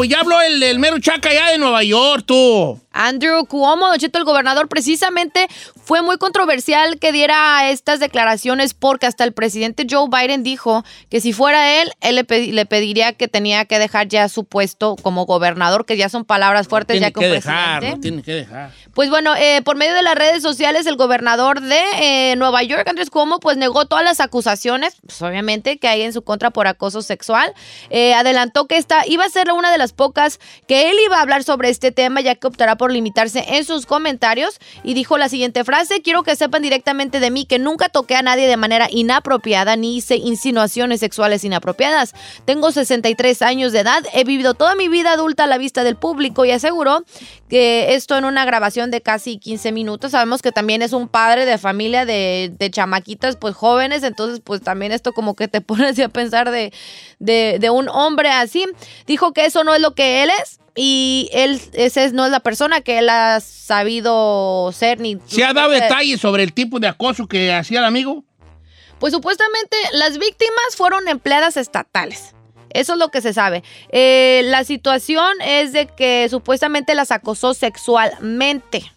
pues ya habló el, el mero chaca ya de Nueva York, tú. Andrew Cuomo, Don Cheto, el gobernador, precisamente fue muy controversial que diera estas declaraciones porque hasta el presidente Joe Biden dijo que si fuera él, él le, pedi- le pediría que tenía que dejar ya su puesto como gobernador, que ya son palabras fuertes Tiene ya que como dejar, presidente. lo tiene que dejar. Pues bueno, eh, por medio de las redes sociales, el gobernador de eh, Nueva York, Andrés Cuomo, pues negó todas las acusaciones, pues obviamente, que hay en su contra por acoso sexual. Eh, adelantó que esta iba a ser una de las pocas que él iba a hablar sobre este tema, ya que optará por limitarse en sus comentarios. Y dijo la siguiente frase, quiero que sepan directamente de mí que nunca toqué a nadie de manera inapropiada ni hice insinuaciones sexuales inapropiadas. Tengo 63 años de edad, he vivido toda mi vida adulta a la vista del público y aseguró que esto en una grabación de casi 15 minutos. Sabemos que también es un padre de familia de, de chamaquitas pues jóvenes, entonces pues también esto como que te pone así a pensar de, de, de un hombre así. Dijo que eso no es lo que él es. Y él, ese es- no es la persona que él ha sabido ser ni... ¿Se ha dado detalles sobre el tipo de acoso que hacía el amigo? Pues supuestamente las víctimas fueron empleadas estatales. Eso es lo que se sabe. Eh, la situación es de que supuestamente las acosó sexualmente.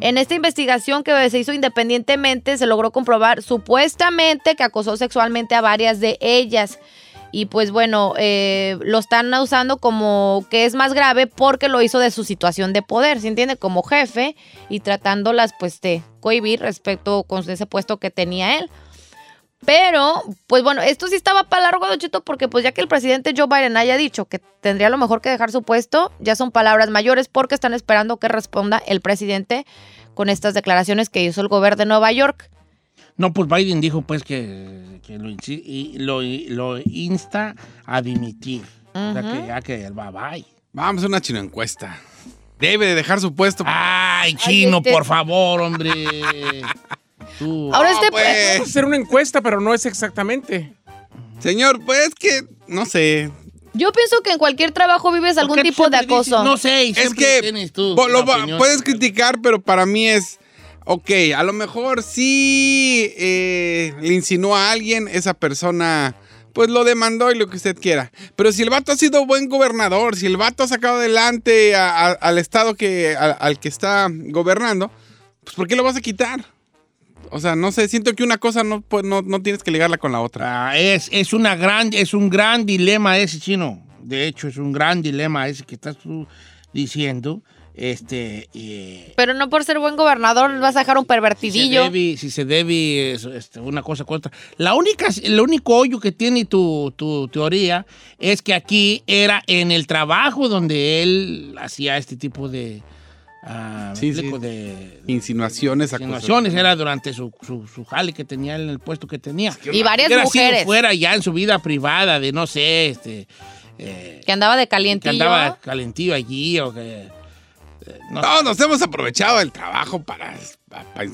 En esta investigación que se hizo independientemente se logró comprobar supuestamente que acosó sexualmente a varias de ellas. Y pues bueno, eh, lo están usando como que es más grave porque lo hizo de su situación de poder, ¿se entiende? Como jefe y tratándolas pues de cohibir respecto con ese puesto que tenía él. Pero, pues bueno, esto sí estaba para largo, Don Cheto, porque pues ya que el presidente Joe Biden haya dicho que tendría a lo mejor que dejar su puesto, ya son palabras mayores porque están esperando que responda el presidente con estas declaraciones que hizo el gobierno de Nueva York. No, pues Biden dijo pues que, que lo, insi- y lo, lo insta a dimitir. O sea que ya que él va, bye. Vamos a una chino encuesta. Debe de dejar su puesto. Ay, chino, este- por favor, hombre. Tú. Ahora No, este... pues. Hacer una encuesta, pero no es exactamente. Señor, pues que, no sé. Yo pienso que en cualquier trabajo vives ¿Por algún tipo de dices, acoso. no sé, y Es que tienes tú po- lo puedes criticar, pero para mí es, ok, a lo mejor sí eh, le insinuó a alguien, esa persona pues lo demandó y lo que usted quiera. Pero si el vato ha sido buen gobernador, si el vato ha sacado adelante a- a- al estado que, a- al que está gobernando, pues ¿por qué lo vas a quitar? O sea, no sé, siento que una cosa no, pues, no, no tienes que ligarla con la otra. Ah, es, es, una gran, es un gran dilema ese chino. De hecho, es un gran dilema ese que estás tú diciendo. Este, eh, Pero no por ser buen gobernador vas a dejar un si se pervertidillo. debe, si se debe eso, este, una cosa contra. La única, el único hoyo que tiene tu, tu teoría es que aquí era en el trabajo donde él hacía este tipo de, ah, Sí, sí. de Insinuaciones, insinuaciones. Era durante su, su, su jale que tenía en el puesto que tenía. Y varias sido mujeres. fuera ya en su vida privada de no sé, este. eh, Que andaba de que calientillo. andaba calentillo allí o que. eh, no sé. No, nos hemos aprovechado del trabajo para.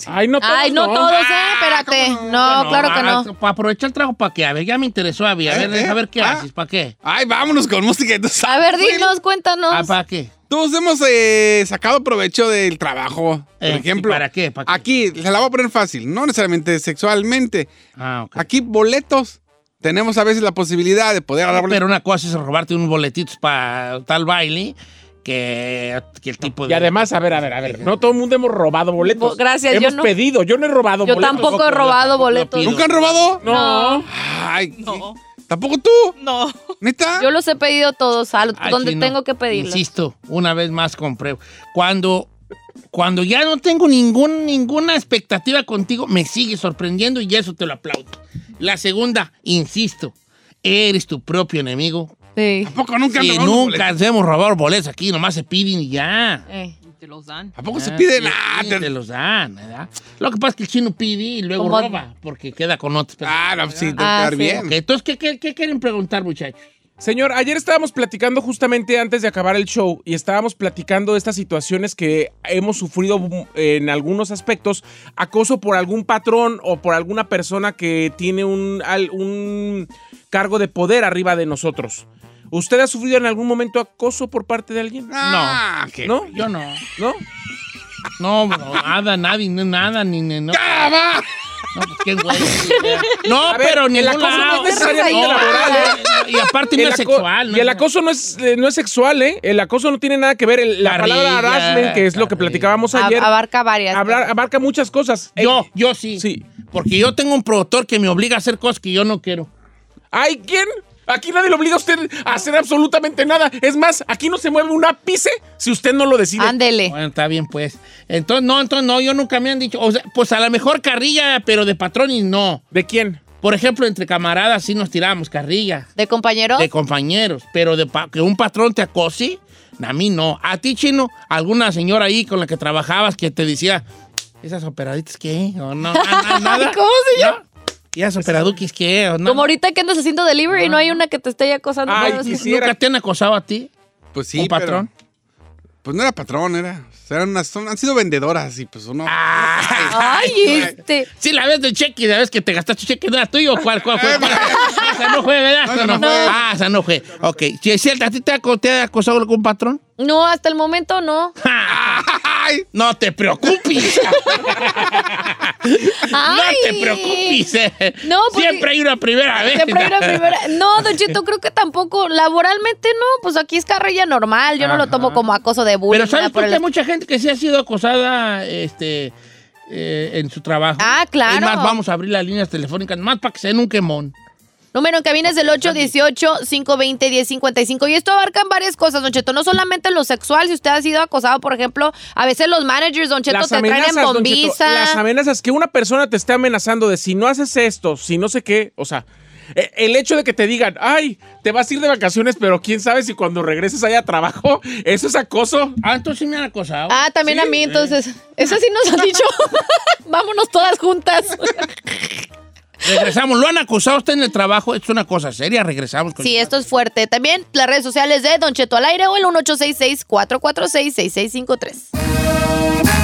Ay, no todos. Ay, no, todos, ¿eh? Ah, Espérate. ¿cómo No, claro que ah, no. Para aprovechar el trabajo, ¿para qué? A ver, ya me interesó, a ver, a ver, Eh, eh, a ver qué ah. haces, ¿para qué? Ay, vámonos con música. entonces. A ver, dinos, cuéntanos. Ah, ¿para qué? Todos hemos eh, sacado provecho del trabajo. Por Eh, ejemplo, ¿y para qué? ¿Para qué? aquí, se la voy a poner fácil, no necesariamente sexualmente. Ah, ok. Aquí, boletos. Tenemos a veces la posibilidad de poder. Pero una cosa es robarte unos boletitos para tal baile que, que el tipo de. Y además, a ver, a ver, a ver. No todo el mundo hemos robado boletos. Bo- gracias, yo Hemos no. pedido. Yo no he robado Yo boletos. tampoco he robado boletos. ¿Nunca han robado? No. Ay, ¿qué? No. ¿Tampoco tú? No. ¿Neta? Yo los he pedido todos, a Ay, donde tengo que pedirlos. Insisto, una vez más compré. Cuando, cuando ya no tengo ningún, ninguna expectativa contigo, me sigue sorprendiendo y eso te lo aplaudo. La segunda, insisto, eres tu propio enemigo. Sí. ¿Tampoco nunca han Y robado nunca boletos? hemos robado boletos aquí, nomás se piden y ya. Eh. Te los dan. ¿A poco se Ah, pide sí, nada? sí, te los dan, ¿verdad? Lo que pasa es que el chino pide y luego roba, porque queda con otros. Ah, no, sí, te Ah, quedar sí. bien. Entonces, ¿qué, qué, qué quieren preguntar, muchachos? Señor, ayer estábamos platicando justamente antes de acabar el show y estábamos platicando de estas situaciones que hemos sufrido mm, en algunos aspectos, acoso por algún patrón o por alguna persona que tiene un cargo de poder arriba de nosotros. ¿Usted ha sufrido en algún momento acoso por parte de alguien? Ah, ¿qué? ¿No? Yo no. ¿No? No, no, nada, nadie, no, nada, ni, ni- no. ¡Ah, va! No, pues qué güey. No, A ver, pero ni el acoso no lado. es necesariamente laboral, ¿eh? Y aparte no El es sexual. y el no. acoso no es, eh, no es sexual, ¿eh? El acoso no tiene nada que ver. El- la Carrilla, palabra harassment, que es lo que platicábamos ayer, abarca varias. hablar- abarca muchas cosas. Eh, Yo, yo sí. Sí. Porque yo tengo un productor que me obliga a hacer cosas que yo no quiero. ¿Ay, quién? Aquí nadie le obliga a usted a hacer absolutamente nada. Es más, aquí no se mueve un ápice si usted no lo decide. Ándele. Bueno, está bien, pues. Entonces, no, entonces no, yo nunca me han dicho. O sea, pues a lo mejor carrilla, pero de patrón y no. ¿De quién? Por ejemplo, entre camaradas sí nos tiramos carrilla. ¿De compañero? De compañeros. Pero de pa- que un patrón te acose, a mí no. A ti, chino, alguna señora ahí con la que trabajabas que te decía, ¿esas operaditas qué? ¿O no? Ah, ¿Nada? ¿Cómo, señor? ¿No? ¿Y esas operaduquis qué? ¿O no? Como ahorita que andas haciendo delivery y no hay una que te esté acosando. Ay, No, es que- quisiera. ¿Nunca te han acosado a ti? Pues sí, ¿Un patrón? pero- pues no era patrón, era. o sea, eran unas, son- han sido vendedoras y pues uno. Ay, este. Sí, la vez del cheque, la vez que te gastaste cheque, ¿no era tuyo o cuál, cuál fue? ¿Cuál? esa no fue, ¿verdad? No, no no. fue. Ah, esa no fue. Ok. Si es cierto, ¿a ti te ha, te ha acosado algún patrón? No, hasta el momento no. ¡Ay! No te preocupes. no te preocupes. eh. No, porque- Siempre hay una primera vez. Siempre hay una primera. No, Don Cheto, creo que tampoco. Laboralmente no, pues aquí es carrilla normal. Yo no lo tomo como acoso de bullying. Pero ¿sabes por el hay mucha gente que sí ha sido acosada este, eh, en su trabajo? Ah, claro. Es más, vamos a abrir las líneas telefónicas, más para que se den un quemón. Número en cabina es del 818-520-1055. Y esto abarca varias cosas, Don Cheto. No solamente lo sexual. Si usted ha sido acosado, por ejemplo, a veces los managers, Don Cheto, Las te traen en amenazas, Don Cheto, bombiza. las amenazas que una persona te esté amenazando de si no haces esto, si no sé qué, o sea, eh, el hecho de que te digan, ay, te vas a ir de vacaciones, pero quién sabe si cuando regreses haya trabajo, eso es acoso. Ah, entonces sí me han acosado. Ah, también Sí, a mí, entonces. Eso sí nos han dicho. Vámonos todas juntas. Regresamos. ¿Lo han acosado a usted en el trabajo? Es una cosa seria. Regresamos. Con Sí, esto es fuerte. También las redes sociales de Don Cheto al aire o el 1866-446-6653.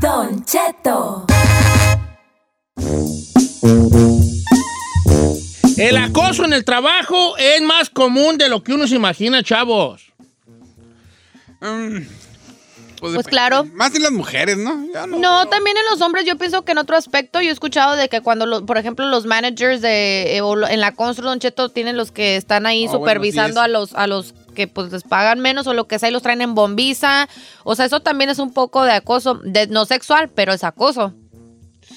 Don Cheto. El acoso en el trabajo es más común de lo que uno se imagina, chavos. Mm, Pues claro. Más en las mujeres, ¿no? Ya no. No, también en los hombres yo pienso que en otro aspecto yo he escuchado de que cuando, lo- por ejemplo, los managers de, eh, o en la constru, Don Cheto, tienen los que están ahí Ah, bueno, supervisando sí, a los a los que pues les pagan menos o lo que sea y los traen en bombiza. O sea, eso también es un poco de acoso, de, no sexual, pero es acoso.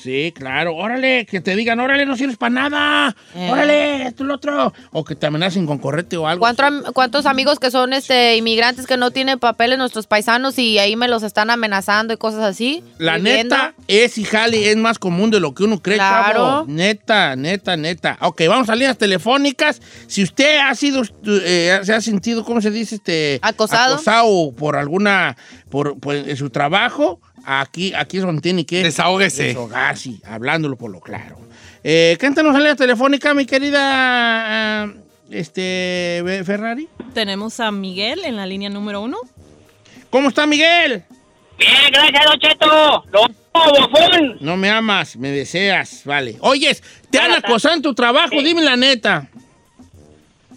Sí, claro. Órale, que te digan, órale, no sirves para nada. Eh. Órale, esto y lo otro. O que te amenacen con correte o algo. ¿Cuánto am- ¿Cuántos amigos que son este inmigrantes que no tienen papeles nuestros paisanos y ahí me los están amenazando y cosas así? La Viviendo. neta es y jale, es más común de lo que uno cree, Claro. chavo. Neta, neta, neta. Ok, vamos a líneas telefónicas. Si usted ha sido, eh, se ha sentido, ¿cómo se dice? Este, Acosado. Acosado por alguna, por, por- en su trabajo, aquí, aquí es donde tiene que Desahógese. desahogarse, hablándolo por lo claro. Eh, cántanos la línea telefónica, mi querida ah, este, Ferrari. Tenemos a Miguel en la línea número uno. ¿Cómo está, Miguel? Bien, gracias, Don Cheto. Lo amo, bofón. No me amas, me deseas, vale. Oyes, ¿te han acosado en tu trabajo? Sí. Dime la neta.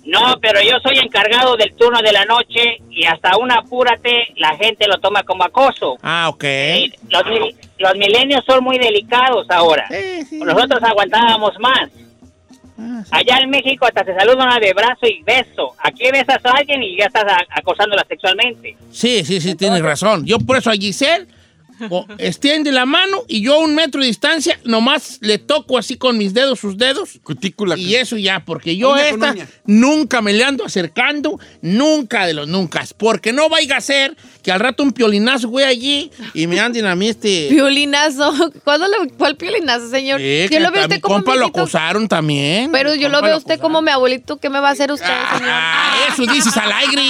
No, pero yo soy encargado del turno de la noche y hasta un apúrate, la gente lo toma como acoso. Ah, ok. Y Los, los milenios son muy delicados ahora. Sí, sí. Nosotros aguantábamos más. Ah, sí. Allá en México hasta se saludan de brazo y beso. Aquí besas a alguien y ya estás acosándola sexualmente. Sí, sí, sí, tienes razón. Yo por eso a Giselle extiende la mano y yo a un metro de distancia nomás le toco así con mis dedos sus dedos Cutícula. y eso ya, porque yo esta nunca me le ando acercando, nunca de los nunca, porque no vaya a ser que al rato un piolinazo güey allí y me anden a mí este... Piolinazo. ¿Cuándo le, ¿Cuál piolinazo, señor? Eh, yo que lo veo mi usted como compa lo viejito. acosaron también. Pero Mi yo lo veo a usted como mi abuelito. ¿Qué me va a hacer usted, señor? Ah, eso dices al aire.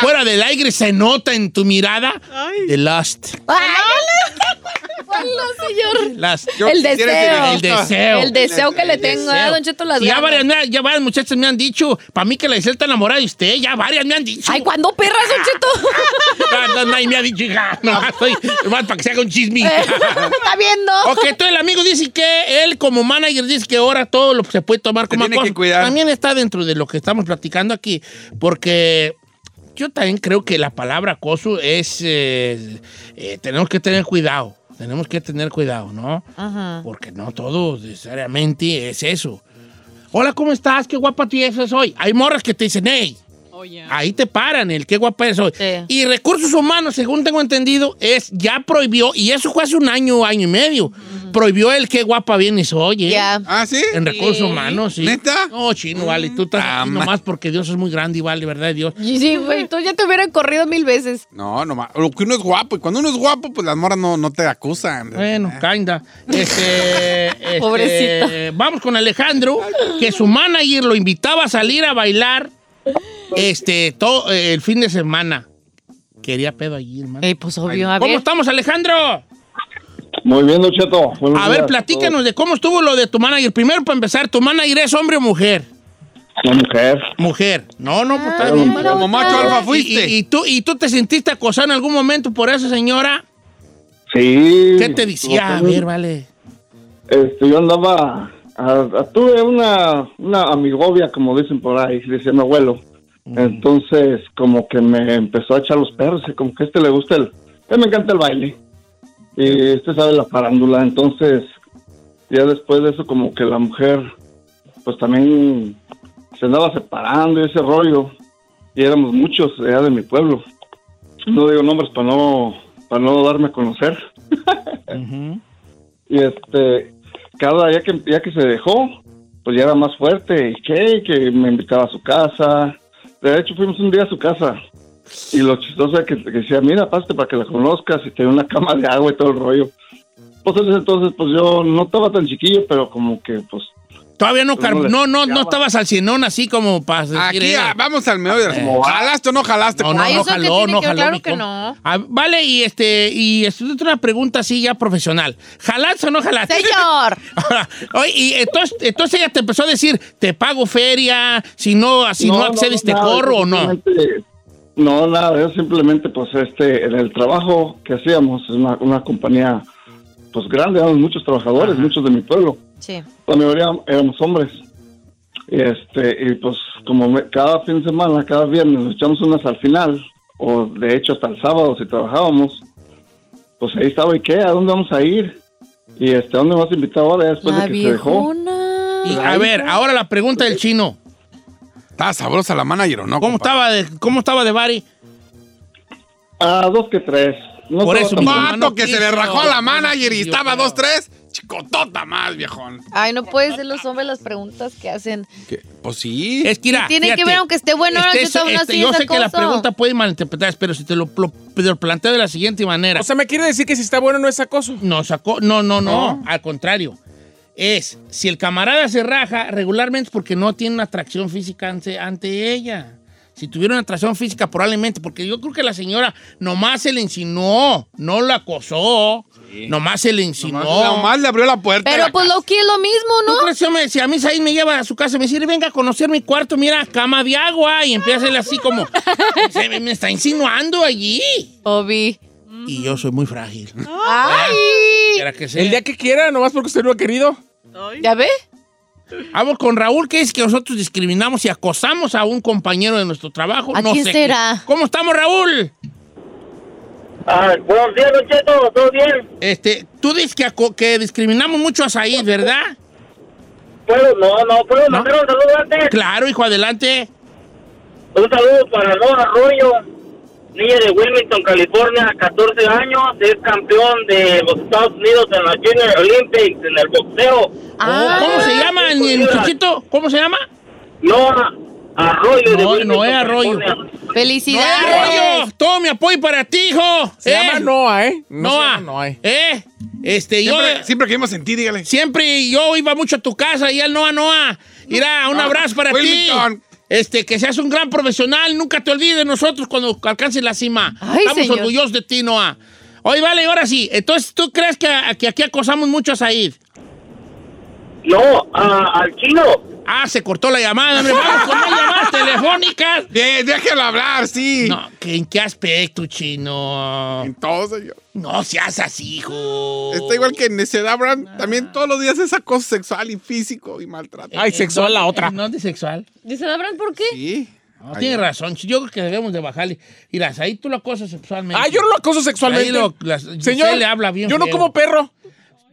Fuera del aire se nota en tu mirada. The lust. Ay, Hola, señor. Las, Yo el deseo. el deseo. El deseo que le tengo, deseo. ¿eh, Don Cheto? Las Sí, ya, varias, ya varias muchachas me han dicho, para mí que la Isel está enamorada de usted, ya varias me han dicho. Ay, ¿cuándo perras, Don Cheto? No, no, nadie me ha dicho, hija. No, estoy, más para que se haga un chisme. ¿Está viendo? ok, entonces el amigo dice que él como manager dice que ahora todo lo se puede tomar como tiene que cuidar. También está dentro de lo que estamos platicando aquí, porque yo también creo que la palabra acoso es, eh, eh, tenemos que tener cuidado, tenemos que tener cuidado, ¿no? Ajá. Porque no todo necesariamente es eso. Hola, ¿cómo estás? Qué guapa tú eres hoy. Hay morras que te dicen, hey, Ahí te paran el qué guapa eres hoy. Sí. Y Recursos Humanos, según tengo entendido, es ya prohibió, y eso fue hace un año, año y medio, prohibió el qué guapa vienes hoy, ¿eh? Ya. Ah, ¿sí? En Recursos Humanos, sí. ¿Neta? No, chino, vale. Tú estás Ah, aquí ma- nomás porque Dios es muy grande y vale, ¿verdad, Dios? Y Sí, güey, tú ya te hubieran corrido mil veces. No, no, ma- lo que uno es guapo. Y cuando uno es guapo, pues las moras no, no te acusan. Bueno, kinda. Este, este, Pobrecito. Vamos con Alejandro, que su manager lo invitaba a salir a bailar este, todo eh, el fin de semana. Quería pedo allí, hermano. Ey, pues obvio, a ¿Cómo ver. estamos, Alejandro? Muy bien, Don Cheto. Buenos A ver, días. platícanos de cómo estuvo lo de tu manager. Primero, para empezar, ¿tu manager es hombre o mujer? Una mujer. Mujer. No, no, pues está Ah, bien. Como macho alfa ¿Y, fuiste. y- y tú, ¿Y tú te sentiste acosado en algún momento por esa señora? Sí. ¿Qué te decía? A ver, vale. Este, yo andaba. a- a- tuve una, una amigovia, como dicen por ahí, decía mi abuelo. Entonces, como que me empezó a echar los perros, y como que a este le gusta el. Mí me encanta el baile. Y este sabe la farándula. Entonces, ya después de eso, como que la mujer, pues también se andaba separando y ese rollo. Y éramos muchos allá de mi pueblo. No digo nombres para no, para no darme a conocer. Y este, cada día que, ya que se dejó, pues ya era más fuerte. ¿Y qué? Que me invitaba a su casa. De hecho, fuimos un día a su casa. Y lo chistoso es que, que decía, mira, pásate para que la conozcas. Y tenía una cama de agua y todo el rollo. Pues ese entonces, pues yo no estaba tan chiquillo, pero como que, pues, Todavía no, Pues car- no no, no, no estabas al cienón así como para decir. Aquí eh, ah, vamos al medio de. Eh. ¿Jalaste o no jalaste? No, no, Ay, no ¿eso qué jaló, no que jaló. Claro que no. Ah, vale, y este, y esto es una pregunta así ya profesional. ¿Jalaste o no jalaste? Señor. Ahora, oye, y entonces, entonces ella te empezó a decir, te pago feria, si no, si no, accedes te nada, corro o no. No, nada, yo simplemente, pues, este, en el trabajo que hacíamos, es una, una compañía, pues, grande, éramos muchos trabajadores, muchos de mi pueblo. Sí. La mayoría éramos hombres. Y este, y pues, como me- cada fin de semana, cada viernes, nos echamos unas al final, o de hecho hasta el sábado si trabajábamos, pues ahí estaba, ¿y qué? ¿A dónde vamos a ir? Y este, ¿a dónde vas a invitar ahora después La de que se dejó? Y a ver, ahora la pregunta del chino. ¿Estaba sabrosa la manager o no? ¿Cómo estaba de, cómo estaba de Bari? Ah, dos que tres. No Por eso Vato no que se le rajó a la No, manager y yo estaba dos, tres. Chicotota más, viejón. Ay, no puede ser los hombres las preguntas que hacen. ¿Qué? Pues sí. Es que mira, Tiene que ver, aunque esté bueno, este yo es- estaba este, así, yo sé que la pregunta puede malinterpretar, pero si te lo, lo- te lo planteo de la siguiente manera. O sea, me quiere decir que si está bueno no es acoso. No, sacó, no, no, no, al contrario. Es, si el camarada se raja, regularmente es porque no tiene una atracción física ante, ante ella. Si tuviera una atracción física, probablemente, porque yo creo que la señora nomás se le insinuó, no la acosó, nomás se le insinuó. Nomás, nomás le abrió la puerta. Pero la pues casa. lo que es lo mismo, ¿Tú ¿no? crees que me- si a mí Said me lleva a su casa y me dice, venga a conocer mi cuarto, mira, cama de agua, y empieza a hacerle así como, se me, me está insinuando allí. Obi. Y yo soy muy frágil. Ay. Que sea. El día que quiera, nomás porque usted no ha querido. ¿Ya ve? Vamos con Raúl, que es que nosotros discriminamos y acosamos a un compañero de nuestro trabajo. ¿A no quién sé será? qué. ¿Cómo estamos, Raúl? Ah, buenos días, Don Cheto, ¿todo bien? Este, tú dices que, discriminamos mucho a Said, ¿verdad? ¿Puedo? No, no, ¿puedo ¿No? mandar un saludo antes? Claro, hijo, adelante. Un saludo para Noah Arroyo, niña de Wilmington, California, 14 años, es campeón de los Estados Unidos en la Junior Olympics, en el boxeo. Ah. ¿Cómo se llama el muchachito? ¿Cómo se llama? Noah Arroyo de No, Wilmington, Noé Arroyo. California. Felicidades. Arroyo, todo mi apoyo para ti, hijo. Se ¿Eh? llama Noah, ¿eh? No se Noah. Noah. ¿Eh? Este, yo... Siempre, siempre que vimos en ti, dígale. Siempre yo iba mucho a tu casa y al Noa Noa. Mira, un Ah, abrazo para ti. Este, que seas un gran profesional. Nunca te olvides de nosotros cuando alcances la cima. Ay, Estamos señor. orgullosos de ti, Noa. Oye, vale, ahora sí. Entonces, ¿tú crees que, que aquí acosamos mucho a Said? No, a- al chino. Ah, se cortó la llamada. hombre. Vamos con más llamadas telefónicas. De- déjelo hablar, sí. No, ¿que ¿en qué aspecto, chino? En todo, señor. No seas así, hijo. Está igual que Necedad Abraham. También todos los días es acoso sexual y físico y maltrato. Ay, sexual la otra. No, de sexual. Dice Abraham, ¿por qué? Sí. No, tiene razón. Yo creo que debemos de bajarle. Mira, ahí tú lo acosas sexualmente. Ah, yo no lo acoso sexualmente. Ahí lo- las- Señor, le habla bien yo no feo. como perro.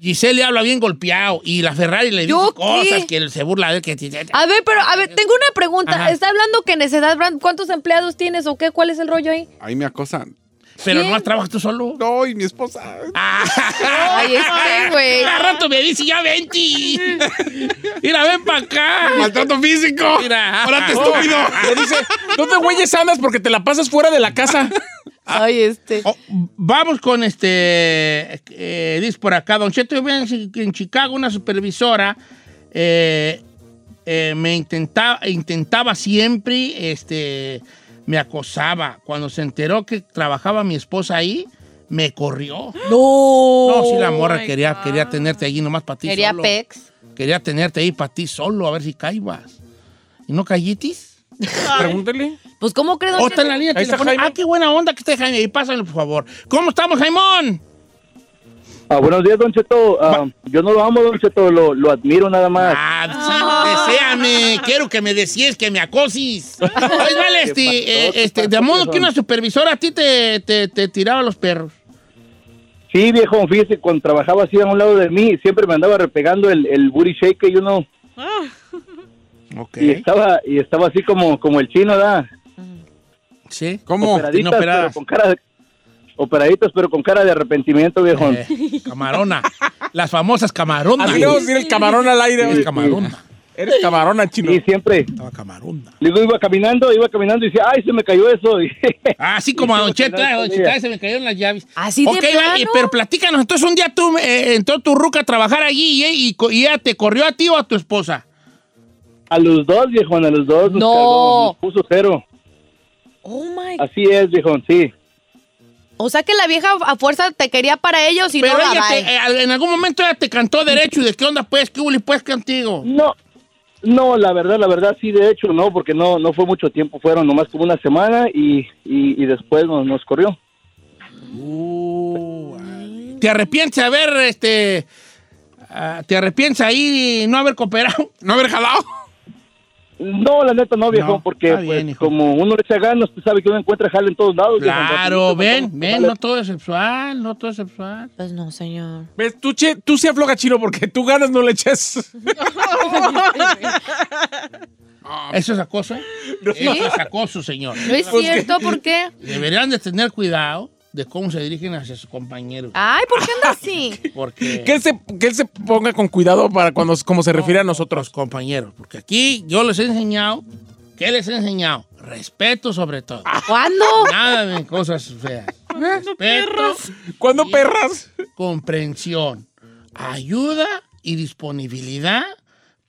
Giselle le habla bien golpeado y la Ferrari le dice ¿Yo cosas qué? que se burla de él. Que... A ver, pero, a ver, tengo una pregunta. Ajá. Está hablando que Necedad Brand, ¿cuántos empleados tienes o qué? ¿Cuál es el rollo ahí? Ahí me acosan. Pero ¿Quién? no trabajas tú solo. No, y mi esposa. Ay, este, güey. Cada rato me dice, ya vente. Mira, ven para acá. Maltrato físico. Mira. Ahora te estúpido. Le dice, ¿dónde güeyes andas? Porque te la pasas fuera de la casa. Ay, este. Oh, vamos con este. eh, dice por acá, Don Cheto, yo en, Chi- en Chicago una supervisora. eh, eh, me intentaba, intentaba siempre, este, me acosaba. Cuando se enteró que trabajaba mi esposa ahí, me corrió. No. No, sí, la morra my quería, God. quería tenerte allí nomás para ti Quería solo. pex. Quería tenerte ahí para ti solo, a ver si caibas. ¿Y no callitis? Pregúntele. Pues, ¿cómo crees? ¿O está en la línea Ahí está telefónica? Jaime. Ah, qué buena onda que esté Jaime. Ahí pásale, por favor. ¿Cómo estamos, Jaimón? Ah, buenos días, Don Cheto. Ah, yo no lo amo, Don Cheto, lo, lo admiro nada más. Ah, sí, deséame. Quiero que me decías que me acosis. Oye, vale, este, pasó? eh, ¿Qué este, de modo que una supervisora a ti te, te, te tiraba los perros. Sí, viejo, fíjese, cuando trabajaba así a un lado de mí, siempre me andaba repegando el, el booty shake y uno, Ok. y estaba, y estaba así como, como el chino, ¿da? Sí. ¿Cómo? Operaditas, pero con cara de, operaditas, pero con cara de arrepentimiento, viejo. Eh, camarona. Las famosas camaronas. Así le vamos a decir el camarón al aire. Es oye. camarona. Eres camarona, chino. Y siempre, Estaba camarona. digo, iba caminando, iba caminando y decía, ay, se me cayó eso. Y, Ah, Así como a Don Cheto, Sí, eh, Don se me cayeron las llaves. ¿Así de Ok, vale, plano? pero platícanos. Entonces, un día tú eh, entró tu ruca a trabajar allí y, y co- y ella te corrió a ti o a tu esposa. a los dos, viejo, a los dos nos, No. cargó, nos puso cero. Oh my. Así es, viejo, sí. O sea que la vieja a fuerza te quería para ellos y Pero no la ella te- eh, en algún momento ella te cantó derecho y de qué onda pues, qué hubo pues contigo. No, no, la verdad, la verdad sí, de hecho, no, porque no, no fue mucho tiempo, fueron nomás como una semana y, y, y después nos, nos corrió. Uh. ¿Te arrepientes de haber, este, ah, te arrepientes ahí y no haber cooperado? ¿No haber jalado? No, la neta no, viejo, No, porque bien, pues, como uno le echa ganas, usted sabe que uno encuentra jale en todos lados. Claro, ven, ven, no todo es sexual, no todo es sexual. Pues no, señor. ¿Ves? Tú, che, tú sí afloja, chino, porque tú ganas no le eches. Eso es acoso, ¿eh? Eso es acoso, señor. No es cierto, ¿por qué? Deberían de tener cuidado de cómo se dirigen hacia sus compañeros. Ay, ¿por qué anda así? Porque... Que él, se, que él se ponga con cuidado para cuando como se refiere a nosotros. Compañeros. Porque aquí yo les he enseñado, ¿qué les he enseñado? Respeto sobre todo. ¿Cuándo? Nada de cosas feas. Respeto, ¿Cuándo Sí. perras? comprensión, ayuda y disponibilidad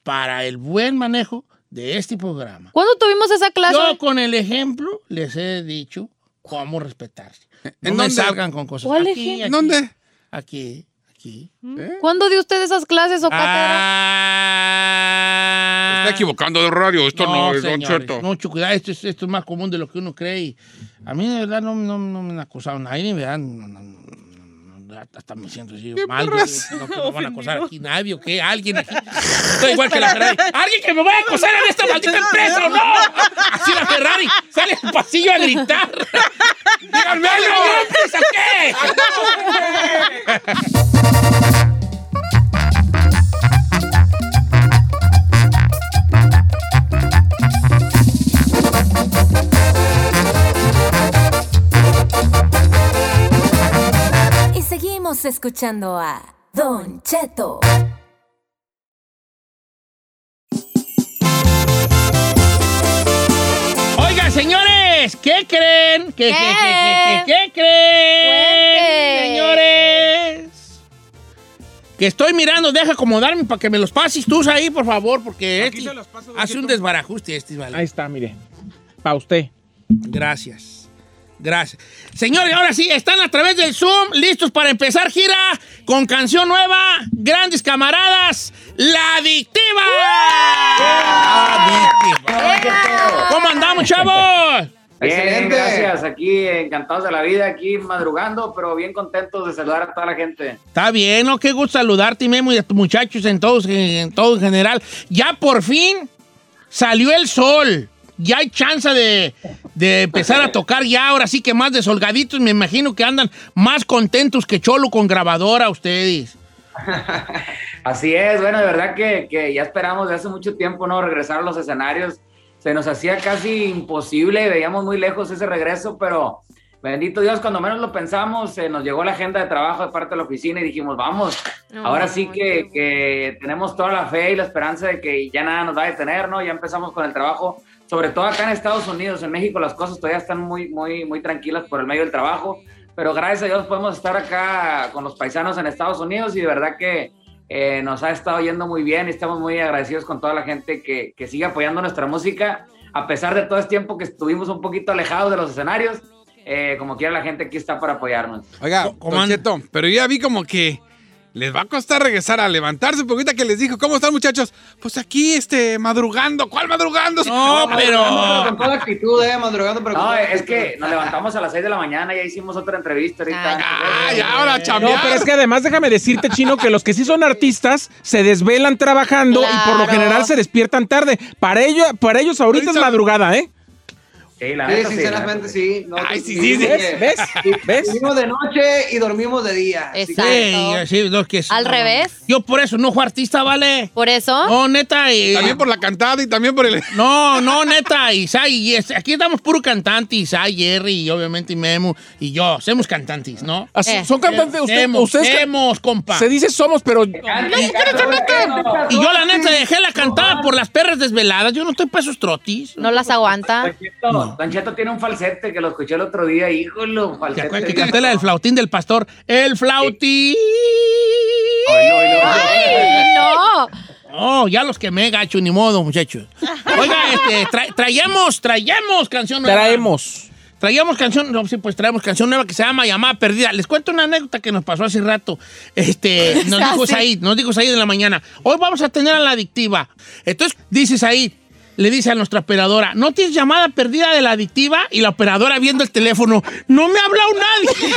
para el buen manejo de este programa. ¿Cuándo tuvimos esa clase? Yo con el ejemplo les he dicho cómo respetarse. No ¿En me dónde? salgan con cosas. ¿Cuál aquí, aquí, ¿Dónde? Aquí, aquí. ¿Cuándo dio usted esas clases o cátedra? Ah, Está equivocando de radio. Esto no, es Don señores, Cheto. Mucho cuidado, esto es, esto es más común de lo que uno cree. y a mí, de verdad, no, no, no me han acosado nadie, ni me dan. no, no, no, no, hasta me siento así mal. No, que me van a acosar aquí nadie o qué, alguien aquí. Estoy igual que la Ferrari. ¡Alguien que me vaya a acosar en esta maldita empresa o no! Así la Ferrari sale al pasillo a gritar. ¡Díganme algo! ¿Empresa qué? Seguimos escuchando a Don Cheto. Oigan, señores, ¿qué creen? ¿Qué, qué, qué, qué, qué, qué creen? Cuente. Señores. Que estoy mirando, deja acomodarme para que me los pases tú ahí, por favor, porque Aquí este se los paso, don hace un desbarajuste este, ¿vale? Ahí está, mire. Para usted. Gracias. Gracias. Señores, ahora sí, están a través del Zoom, listos para empezar gira con canción nueva, grandes camaradas, La Adictiva. Adictiva. ¿Cómo andamos, chavos? Bien, Excelente. gracias. Aquí encantados de la vida, aquí madrugando, pero bien contentos de saludar a toda la gente. Está bien, ¿no? Qué gusto saludarte, Memo, y a tus muchachos en todos, en todo en general. Ya por fin salió el sol. Ya hay chance de, de empezar a tocar ya, ahora sí que más desolgaditos. Me imagino que andan más contentos que Cholo con grabadora ustedes. Así es, bueno, de verdad que, que ya esperamos de hace mucho tiempo, ¿no? Regresar a los escenarios. Se nos hacía casi imposible, veíamos muy lejos ese regreso, pero bendito Dios, cuando menos lo pensamos, eh, nos llegó la agenda de trabajo de parte de la oficina y dijimos, vamos, ahora sí que, que tenemos toda la fe y la esperanza de que ya nada nos va a detener, ¿no? Ya empezamos con el trabajo, sobre todo acá en Estados Unidos, en México las cosas todavía están muy, muy, muy tranquilas por el medio del trabajo, pero gracias a Dios podemos estar acá con los paisanos en Estados Unidos y de verdad que eh, nos ha estado yendo muy bien y estamos muy agradecidos con toda la gente que, que sigue apoyando nuestra música, a pesar de todo este tiempo que estuvimos un poquito alejados de los escenarios, eh, como quiera la gente aquí está para apoyarnos. Oiga, Don Cheto, pero yo ya vi como que les va a costar regresar a levantarse, porque ahorita que les dijo, ¿cómo están muchachos? Pues aquí, este, madrugando. ¿Cuál madrugando? No, pero... Con toda la actitud, eh, madrugando, pero No, es que nos levantamos a las 6 de la mañana, ya hicimos otra entrevista ahorita. Ah, ya, ahora No, chambear. pero es que además déjame decirte, Chino, que los que sí son artistas se desvelan trabajando y por lo general se despiertan tarde. Para, ello, para ellos ahorita es madrugada, ¿eh? Sí, la Sí, neta, sí, sinceramente la sí. Ay, sí, sí, vivimos sí. de- ¿Ves? ¿Ves? Vivimos de noche y dormimos de día. Exacto. Sí, sí, los que Al revés. Yo por eso no fui artista, ¿vale? Por eso. No, neta. eh, También por la cantada y también por el... No, no, neta, Isai, y aquí estamos puro cantante, Isai, Jerry y obviamente Memo y yo, somos cantantes, ¿no? Eh. Son cantantes. usted- Semos, ustedes semos, compa. se dice somos, pero Y yo la neta dejé la cantada por las perras desveladas, yo no estoy para esos trotis. No las aguanta. Don Don Cheto tiene un falsete que lo escuché el otro día, híjole, un ¿Te falsete. que canté la del flautín del pastor? El flautín. ¡Ay, no! Oh, ya los quemé, gacho, ni modo, muchachos. Oiga, este, tra- traíamos, traíamos canción nueva. traemos. Traíamos canción, no, sí, pues traemos canción nueva que se llama Llamada Perdida. Les cuento una anécdota que nos pasó hace rato. Este, nos Ah, dijo. Said, nos dijo Said en la mañana. Hoy vamos a tener a la adictiva. Entonces, dice Said, le dice a nuestra operadora, ¿no tienes llamada perdida de la adictiva? Y la operadora viendo el teléfono, no me ha hablado nadie.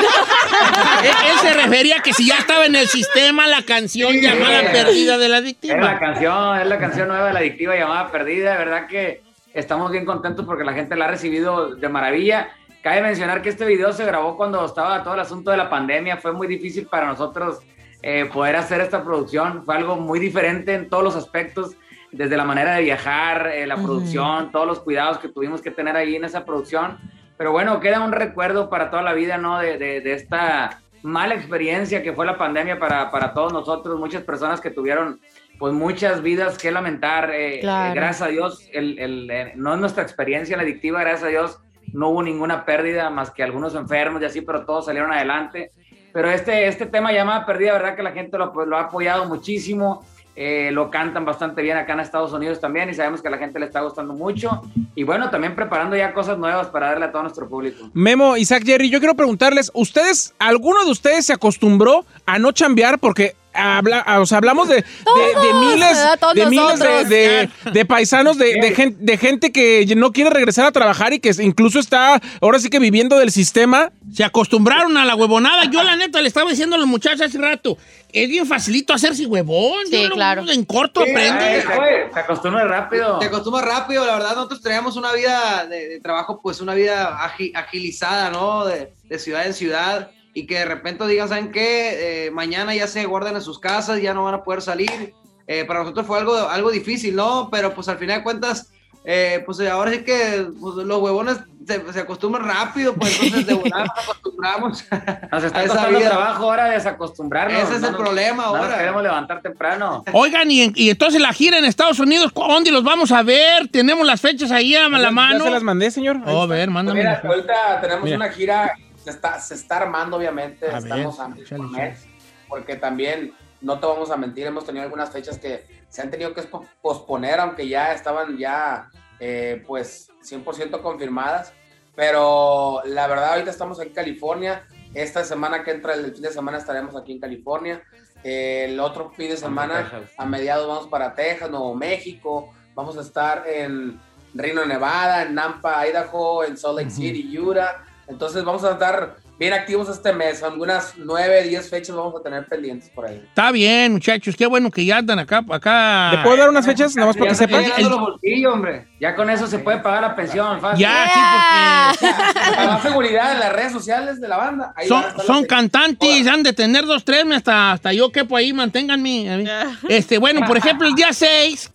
él, él se refería a que si ya estaba en el sistema la canción Llamada Perdida de la Es la adictiva. canción, es la canción nueva de la adictiva llamada Perdida. De verdad que estamos bien contentos porque la gente la ha recibido de maravilla. Cabe mencionar que este video se grabó cuando estaba todo el asunto de la pandemia. Fue muy difícil para nosotros eh, poder hacer esta producción. Fue algo muy diferente en todos los aspectos, desde la manera de viajar, eh, la producción, todos los cuidados que tuvimos que tener ahí en esa producción. Pero bueno, queda un recuerdo para toda la vida, ¿no? De, de- de esta mala experiencia que fue la pandemia para, para todos nosotros, muchas personas que tuvieron pues muchas vidas que lamentar. eh, Claro. eh, gracias a Dios, el, el, eh, no es nuestra experiencia en la adictiva, gracias a Dios, no hubo ninguna pérdida más que algunos enfermos y así, pero todos salieron adelante. Pero este, este tema llamada perdida, verdad que la gente lo, lo ha apoyado muchísimo. Eh, lo cantan bastante bien acá en Estados Unidos también y sabemos que a la gente le está gustando mucho. Y bueno, también preparando ya cosas nuevas para darle a todo nuestro público. Memo, Isaac, Jerry, yo quiero preguntarles, ¿ustedes, alguno de ustedes se acostumbró a no chambear? Porque habla, o sea, hablamos de, de- de Todos, miles, de, miles de, nosotros. de- de paisanos, de, de gen- de gente que no quiere regresar a trabajar y que incluso está ahora sí que viviendo del sistema. Se acostumbraron a la huevonada. Yo, la neta, le estaba diciendo a los muchachos hace rato, es bien facilito hacerse huevón. Sí, Yo lo- claro. En corto Sí, aprende. Se, se acostumbra rápido. Te acostumbras rápido, la verdad, nosotros traíamos una vida de, de trabajo, pues una vida agi- agilizada, ¿no? De, de ciudad en ciudad, y que de repente digan, ¿saben qué? Eh, mañana ya se guardan en sus casas, ya no van a poder salir. Eh, para nosotros fue algo, algo difícil, ¿no? Pero pues al final de cuentas, eh, pues ahora sí que pues, los huevones se, se acostumbran rápido, pues entonces de volada nos acostumbramos. Nos está a esa costando vida. trabajo ahora desacostumbrarnos. Ese es No el nos- problema no nos ahora. queremos levantar temprano. Oigan, y, y entonces la gira en Estados Unidos, ¿dónde los vamos a ver? Tenemos las fechas ahí a la ¿Ya mano. se las mandé, señor? Oh, a ver, mándame. Mira, ahorita tenemos Mira. una gira, se está, se está armando obviamente, A estamos a échale, poner, porque también, no te vamos a mentir, hemos tenido algunas fechas que se han tenido que posponer, aunque ya estaban ya, eh, pues, 100% confirmadas, pero la verdad ahorita estamos aquí en California. Esta semana que entra, el fin de semana estaremos aquí en California. El otro fin de semana, a mediados, vamos para Texas, Nuevo México. Vamos a estar en Reno, Nevada, en Nampa, Idaho, en Salt Lake City, Utah. Entonces vamos a estar bien activos este mes. Algunas nueve, diez fechas vamos a tener pendientes por ahí. Está bien, muchachos. Qué bueno que ya andan acá. acá. ¿Le puedo dar unas fechas? Nada más para Ya que se sepan. Ya con eso se puede pagar la pensión. fácil. Ya, sí, porque Para más seguridad en las redes sociales de la banda. ahí son, son cantantes, han de tener dos, tres, hasta, hasta yo quepo ahí, manténganme. Este, bueno, por ejemplo, el día 6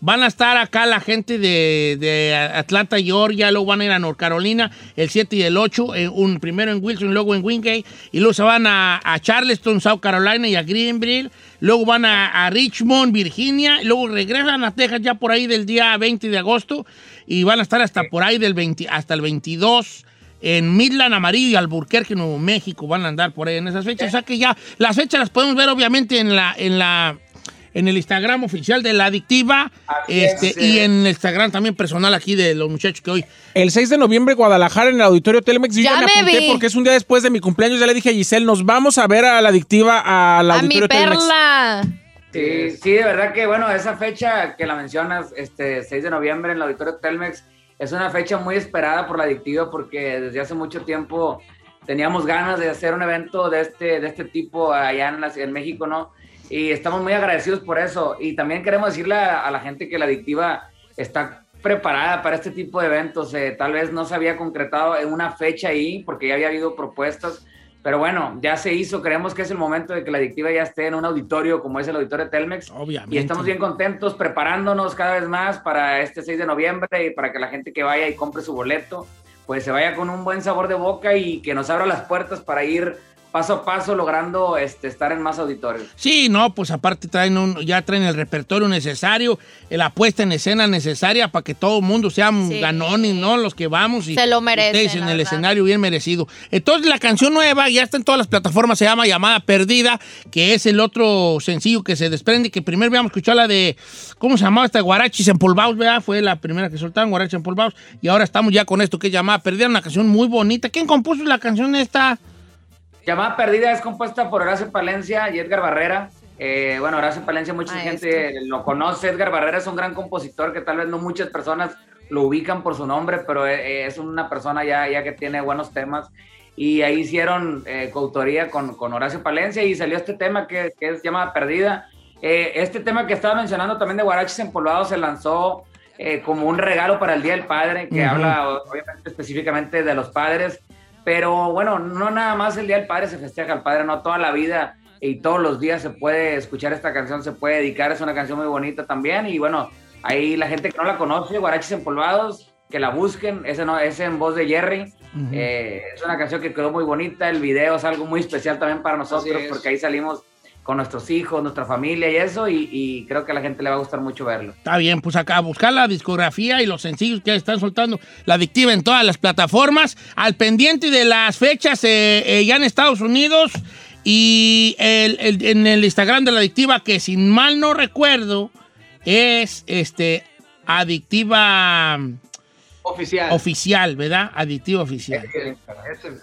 van a estar acá la gente de, de Atlanta, Georgia, luego van a ir a North Carolina, el 7 y el 8, eh, un, primero en Wilson, luego en Wingate, y luego se van a, a Charleston, South Carolina y a Greenville, luego van a, a Richmond, Virginia, y luego regresan a Texas ya por ahí del día 20 de agosto, y van a estar hasta por ahí del 20, hasta el 22 en Midland, Amarillo y Alburquerque, Nuevo México, van a andar por ahí en esas fechas. O sea que ya las fechas las podemos ver obviamente en la, en la, en el Instagram oficial de la adictiva, este, es, y en el Instagram también personal aquí de los muchachos que hoy. El 6 de noviembre, Guadalajara, en el Auditorio Telmex. Yo Ya ya, me me apunté vi. porque es un día después de mi cumpleaños. Ya le dije a Giselle, nos vamos a ver a la adictiva al A mi Auditorio Telmex. perla. Sí, sí, de verdad que, bueno, esa fecha que la mencionas, este 6 de noviembre en el Auditorio Telmex, es una fecha muy esperada por la adictiva porque desde hace mucho tiempo teníamos ganas de hacer un evento de este, de este tipo allá en, la- en México, ¿no? Y estamos muy agradecidos por eso. Y también queremos decirle a, a la gente que la adictiva está preparada para este tipo de eventos. Eh, tal vez no se había concretado en una fecha ahí porque ya había habido propuestas, pero bueno, ya se hizo. Creemos que es el momento de que la adictiva ya esté en un auditorio como es el auditorio Telmex. Obviamente. Y estamos bien contentos preparándonos cada vez más para este 6 de noviembre y para que la gente que vaya y compre su boleto, pues se vaya con un buen sabor de boca y que nos abra las puertas para ir paso a paso logrando este, estar en más auditorios. Sí, no, pues aparte traen un, ya traen el repertorio necesario, la puesta en escena necesaria para que todo el mundo sea Sí. ganones, ¿no? Los que vamos y Se lo merecen, ustedes en el escenario bien merecido. Entonces la canción nueva ya está en todas las plataformas, se llama Llamada Perdida, que es el otro sencillo que se desprende, que primero habíamos escuchado la de, ¿cómo se llamaba esta? Guarachis Empolvados, ¿verdad? Fue la primera que soltaron, Guarachis Empolvados, y ahora estamos ya con esto que es Llamada Perdida, una canción muy bonita. ¿Quién compuso la canción esta? Llamada Perdida es compuesta por Horacio Palencia y Edgar Barrera. Eh, bueno, Horacio Palencia, mucha Maestro. gente lo conoce. Edgar Barrera es un gran compositor que tal vez no muchas personas lo ubican por su nombre, pero eh, es una persona ya, ya que tiene buenos temas. Y ahí hicieron eh, coautoría con, con Horacio Palencia y salió este tema que, que es Llamada Perdida. Eh, este tema que estaba mencionando también de Guarachis Empolvados se lanzó eh, como un regalo para el Día del Padre, que Ujú. habla obviamente específicamente de los padres. Pero bueno, no nada más el Día del Padre se festeja al Padre, no toda la vida y todos los días se puede escuchar esta canción, se puede dedicar, es una canción muy bonita también. Y bueno, ahí la gente que no la conoce, Guarachis Empolvados, que la busquen, ese, no, ese en voz de Jerry. Ujú. Eh, es una canción que quedó muy bonita, el video es algo muy especial también para nosotros porque ahí salimos con nuestros hijos, nuestra familia y eso, y, creo que a la gente le va a gustar mucho verlo. Está bien, pues acá buscar la discografía y los sencillos que están soltando la adictiva en todas las plataformas. Al pendiente de las fechas eh, eh, ya en Estados Unidos y en el Instagram de la adictiva, que sin mal no recuerdo, es este adictiva Oficial. oficial, ¿verdad? Adictiva oficial.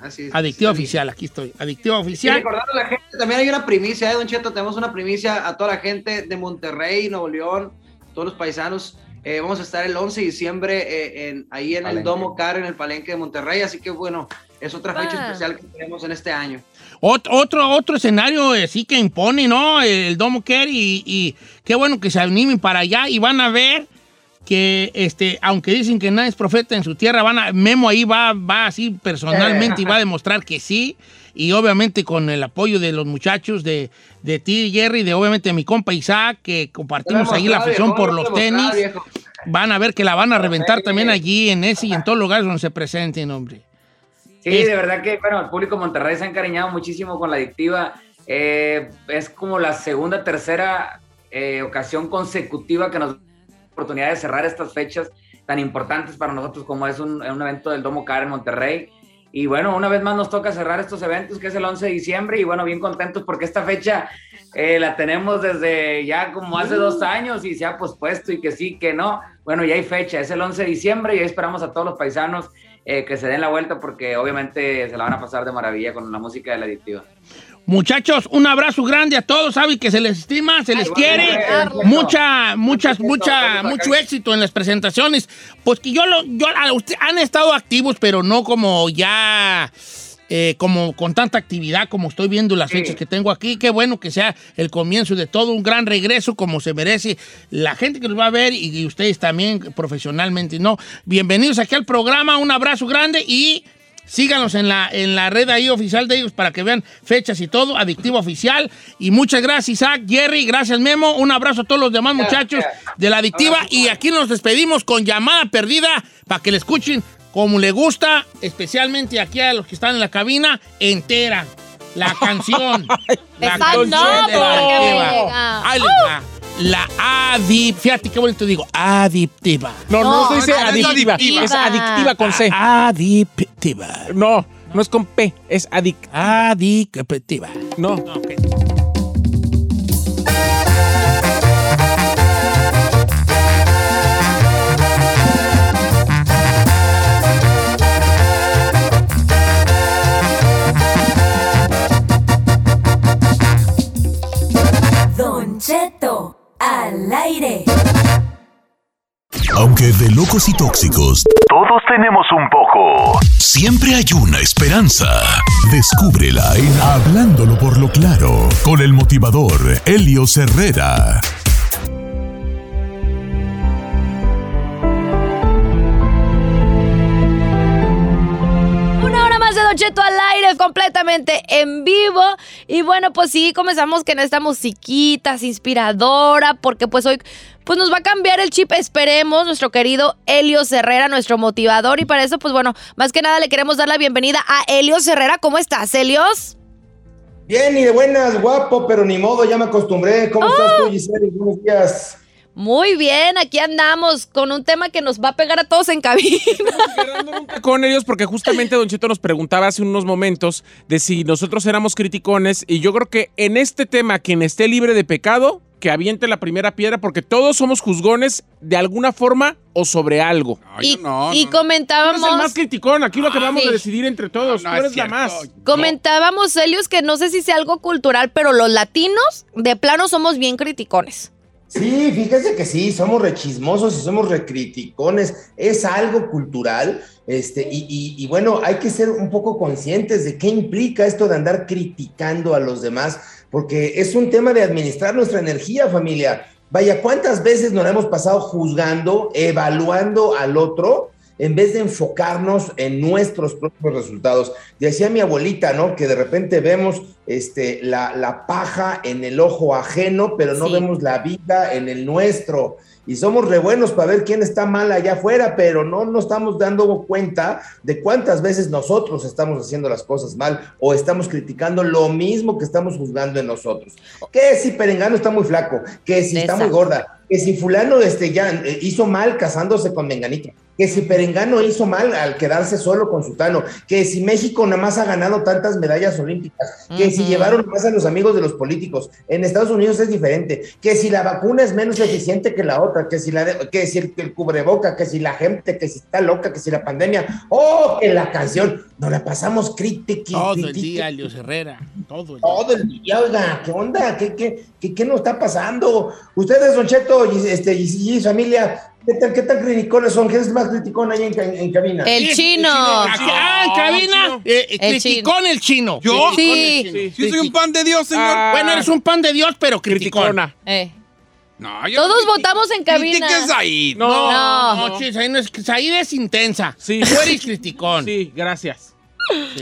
Así es. Adictiva Sí. oficial, aquí estoy. Adictiva Y oficial. recordando a la gente, también hay una primicia, ¿eh, Don Cheto? Tenemos una primicia a toda la gente de Monterrey, Nuevo León, todos los paisanos. Eh, vamos a estar el 11 de diciembre eh, en, ahí en el. Domo Car, en el Palenque de Monterrey. Así que bueno, es otra fecha Ah. especial que tenemos en este año. Ot- otro, otro escenario eh, sí que impone, ¿no? El Domo Care y, y qué bueno que se animen para allá y van a ver que, este, aunque dicen que nadie es profeta en su tierra, van a, Memo ahí va, va así personalmente y va a demostrar que sí. Y obviamente con el apoyo de los muchachos de, de ti, Jerry, de obviamente mi compa Isaac, que compartimos ahí la afición por los tenis, van a ver que la van a reventar también allí en ese y en todos los lugares donde se presenten, hombre. Sí, de verdad que, bueno, el público Monterrey se ha encariñado muchísimo con la adictiva. Eh, es como la segunda, tercera eh, ocasión consecutiva que nos oportunidad de cerrar estas fechas tan importantes para nosotros como es un, un evento del Domo Car en Monterrey. Y bueno, una vez más nos toca cerrar estos eventos, que es el 11 de diciembre, y bueno, bien contentos porque esta fecha eh, la tenemos desde ya como hace dos años y se ha pospuesto y que sí, que no. Bueno, ya hay fecha, es el 11 de diciembre y ahí esperamos a todos los paisanos eh, que se den la vuelta porque obviamente se la van a pasar de maravilla con la música de la adictiva. Muchachos, un abrazo grande a todos. Saben que se les estima, se les quiere. Mucha, muchas, mucha, mucho éxito en las presentaciones. Pues que yo lo, yo, a usted- han estado activos, pero no como ya, eh, como con tanta actividad como estoy viendo las Sí. fechas que tengo aquí. Qué bueno que sea el comienzo de todo, un gran regreso como se merece la gente que nos va a ver y, y ustedes también profesionalmente, ¿no? Bienvenidos aquí al programa, un abrazo grande y Síganos en la, en la red ahí oficial de ellos para que vean fechas y todo, Adictivo Oficial. Y muchas gracias, Isaac, Jerry, gracias, Memo. Un abrazo a todos los demás muchachos de la Adictiva. Y aquí nos despedimos con llamada perdida para que le escuchen como le gusta, especialmente aquí a los que están en la cabina, entera. La canción. la canción de la porque me Adictiva. llega. Ahí les va. La adip, fíjate qué bonito digo, adictiva. No, no, No, se dice no, es adictiva. adictiva. Es adictiva con C. Adictiva. No, no es con P, es adic. Adictiva. No. Ok. Don Cheto al aire. Aunque de locos y tóxicos, Todos tenemos un poco. siempre hay una esperanza. Descúbrela en Hablándolo por lo claro, con el motivador Helio Herrera. Cheto al aire, completamente en vivo. Y bueno, pues sí, comenzamos con esta musiquita es inspiradora, porque pues hoy pues nos va a cambiar el chip, esperemos, nuestro querido Helios Herrera, nuestro motivador. Y para eso, pues bueno, más que nada le queremos dar la bienvenida a Helios Herrera. ¿Cómo estás, Helios? Bien, y de buenas, guapo, pero ni modo, ya me acostumbré. ¿Cómo estás tú, Giselle? Buenos días. Muy bien, aquí andamos con un tema que nos va a pegar a todos en cabina. con ellos porque justamente Don Cheto nos preguntaba hace unos momentos de si nosotros éramos criticones y yo creo que en este tema quien esté libre de pecado que aviente la primera piedra porque todos somos juzgones de alguna forma o sobre algo. y, no, y no. Tú comentábamos... eres el más criticón, aquí lo acabamos sí. de decidir entre todos, No, tú eres es la más. Comentábamos, Helios, que no sé si sea algo cultural, pero los latinos de plano somos bien criticones. Sí, fíjese que sí, somos rechismosos y somos recriticones. Es algo cultural. Este, y, y- y bueno, hay que ser un poco conscientes de qué implica esto de andar criticando a los demás, porque es un tema de administrar nuestra energía, familia. Vaya, ¿cuántas veces nos hemos pasado juzgando, evaluando al otro? En vez de enfocarnos en nuestros propios resultados. Decía mi abuelita, ¿no? Que de repente vemos este, la, la paja en el ojo ajeno, pero no Sí. vemos la vida en el nuestro. Y somos re buenos para ver quién está mal allá afuera, pero no nos estamos dando cuenta de cuántas veces nosotros estamos haciendo las cosas mal o estamos criticando lo mismo que estamos juzgando en nosotros. Que si Perengano está muy flaco, que si está muy gorda, que si fulano este, ya eh, hizo mal casándose con Menganito, que si Perengano hizo mal al quedarse solo con Sutano, que si México nada más ha ganado tantas medallas olímpicas, que si llevaron más a los amigos de los políticos, en Estados Unidos es diferente, que si la vacuna es menos eficiente que la otra, que si, la de- que si el, el cubreboca, que si la gente, que si está loca, que si la pandemia, oh, que la canción, nos la pasamos crítica. Todo el día, Elios Herrera. Todo el día. Todo el día, oiga, ¿qué onda? ¿Qué, qué, qué, qué nos está pasando? Ustedes, Don Cheto y, este, y, y familia, ¿qué tan, qué tan criticones son? ¿Quién es más criticón ahí en, en- en cabina? El Sí, chino. Aquí- ah, en cabina. eh, eh, El criticón el chino. ¿Yo? Sí. el chino. Yo soy un pan de Dios, señor. Ah, Bueno, eres un pan de Dios, pero criticón. criticona. Eh, No, yo Todos votamos en cabina. critiques ahí. No, No, No. no, chis, ahí no es, ahí es intensa. Sí. Tú eres criticón. Sí, gracias.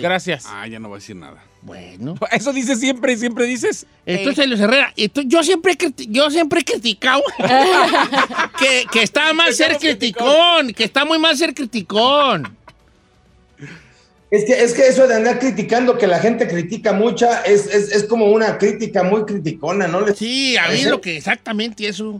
Gracias. Ah, ya no voy a decir nada. Bueno. Eso dices siempre y siempre dices. Entonces, Elios Herrera, entonces, yo, siempre, he criti- yo siempre he criticado que, que está mal ser criticón, que está muy mal ser criticón. Es que, es que eso de andar criticando, que la gente critica mucha, es, es, es como una crítica muy criticona, ¿no? Sí, a mí lo que exactamente eso.